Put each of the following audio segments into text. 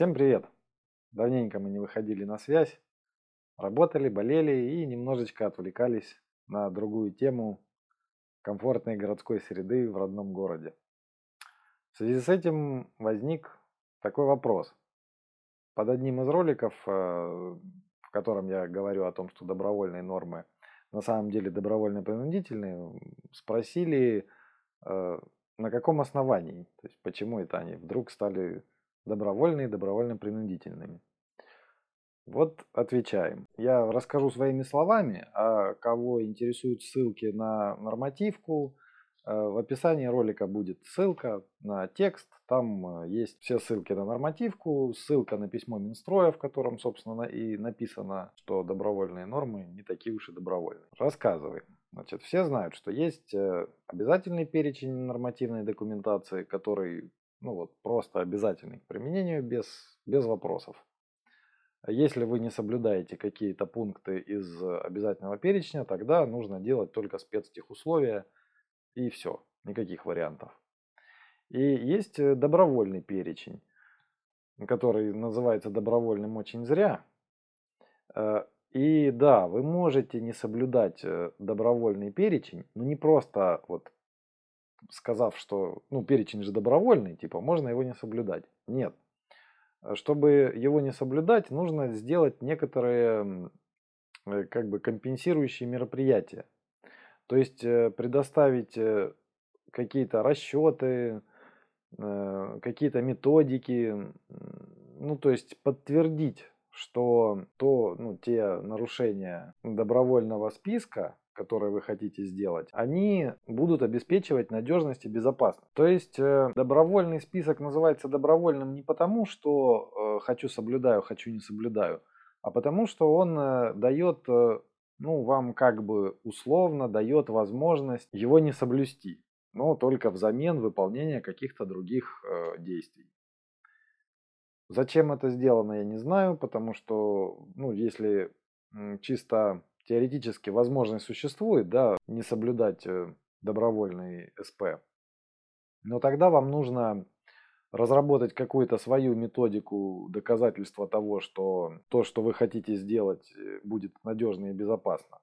Всем привет! Давненько мы не выходили на связь, работали, болели и немножечко отвлекались на другую тему комфортной городской среды в родном городе. В связи с этим возник такой вопрос. Под одним из роликов, э, в котором я говорю о том, что добровольные нормы на самом деле добровольно-принудительные, спросили, э, на каком основании, то есть почему это они вдруг стали добровольные, добровольно-принудительными. Вот отвечаем. Я расскажу своими словами, а кого интересуют ссылки на нормативку, э, в описании ролика будет ссылка на текст, там э, есть все ссылки на нормативку, ссылка на письмо Минстроя, в котором, собственно, и написано, что добровольные нормы не такие уж и добровольные. Рассказываем. Значит, все знают, что есть э, обязательный перечень нормативной документации, который ну вот, просто обязательный к применению без, без вопросов. Если вы не соблюдаете какие-то пункты из обязательного перечня, тогда нужно делать только спецтехусловия и все, никаких вариантов. И есть э, добровольный перечень, который называется добровольным очень зря. Э, и да, вы можете не соблюдать э, добровольный перечень, но не просто вот сказав, что ну, перечень же добровольный, типа можно его не соблюдать. Нет. Чтобы его не соблюдать, нужно сделать некоторые как бы компенсирующие мероприятия. То есть предоставить какие-то расчеты, какие-то методики, ну то есть подтвердить что то, ну, те нарушения добровольного списка, которые вы хотите сделать, они будут обеспечивать надежность и безопасность. То есть э, добровольный список называется добровольным не потому, что э, хочу соблюдаю, хочу не соблюдаю, а потому что он э, дает, ну, вам как бы условно дает возможность его не соблюсти, но только взамен выполнения каких-то других действий. Зачем это сделано, я не знаю, потому что, ну, если чисто теоретически возможность существует, да, не соблюдать э, добровольный СП, но тогда вам нужно разработать какую-то свою методику доказательства того, что то, что вы хотите сделать, э, будет надежно и безопасно.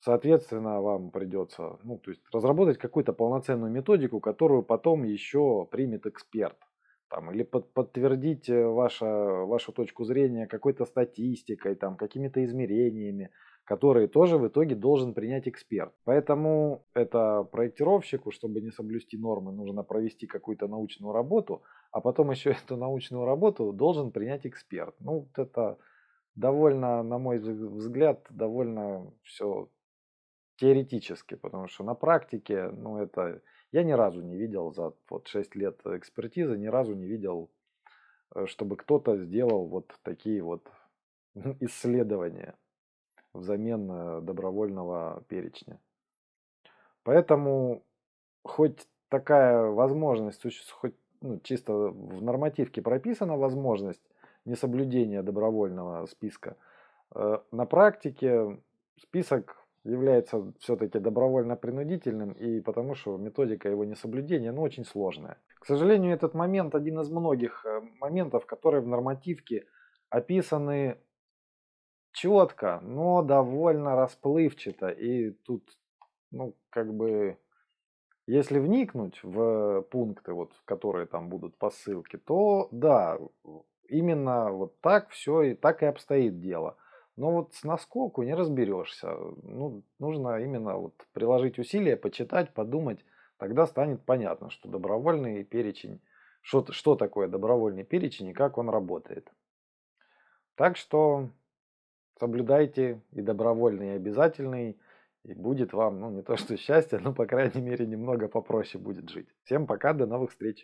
Соответственно, вам придется, ну, то есть разработать какую-то полноценную методику, которую потом еще примет эксперт там, или под, подтвердить э, ваше, вашу точку зрения какой-то статистикой, там, какими-то измерениями, которые тоже в итоге должен принять эксперт. Поэтому это проектировщику, чтобы не соблюсти нормы, нужно провести какую-то научную работу, а потом еще эту научную работу должен принять эксперт. Ну, вот это довольно, на мой взгляд, довольно все теоретически, потому что на практике, ну, это я ни разу не видел за вот 6 лет экспертизы, ни разу не видел, э, чтобы кто-то сделал вот такие вот исследования взамен э, добровольного перечня. Поэтому хоть такая возможность, хоть ну, чисто в нормативке прописана возможность несоблюдения добровольного списка, э, на практике список является все-таки добровольно-принудительным, и потому что методика его несоблюдения ну, очень сложная. К сожалению, этот момент один из многих э, моментов, которые в нормативке описаны четко, но довольно расплывчато. И тут, ну, как бы, если вникнуть в пункты, вот, которые там будут по ссылке, то да, именно вот так все и так и обстоит дело. Но вот с наскоку не разберешься. Ну, нужно именно вот приложить усилия, почитать, подумать. Тогда станет понятно, что добровольный перечень, что, что такое добровольный перечень и как он работает. Так что соблюдайте и добровольный, и обязательный, и будет вам, ну не то что счастье, но по крайней мере немного попроще будет жить. Всем пока, до новых встреч!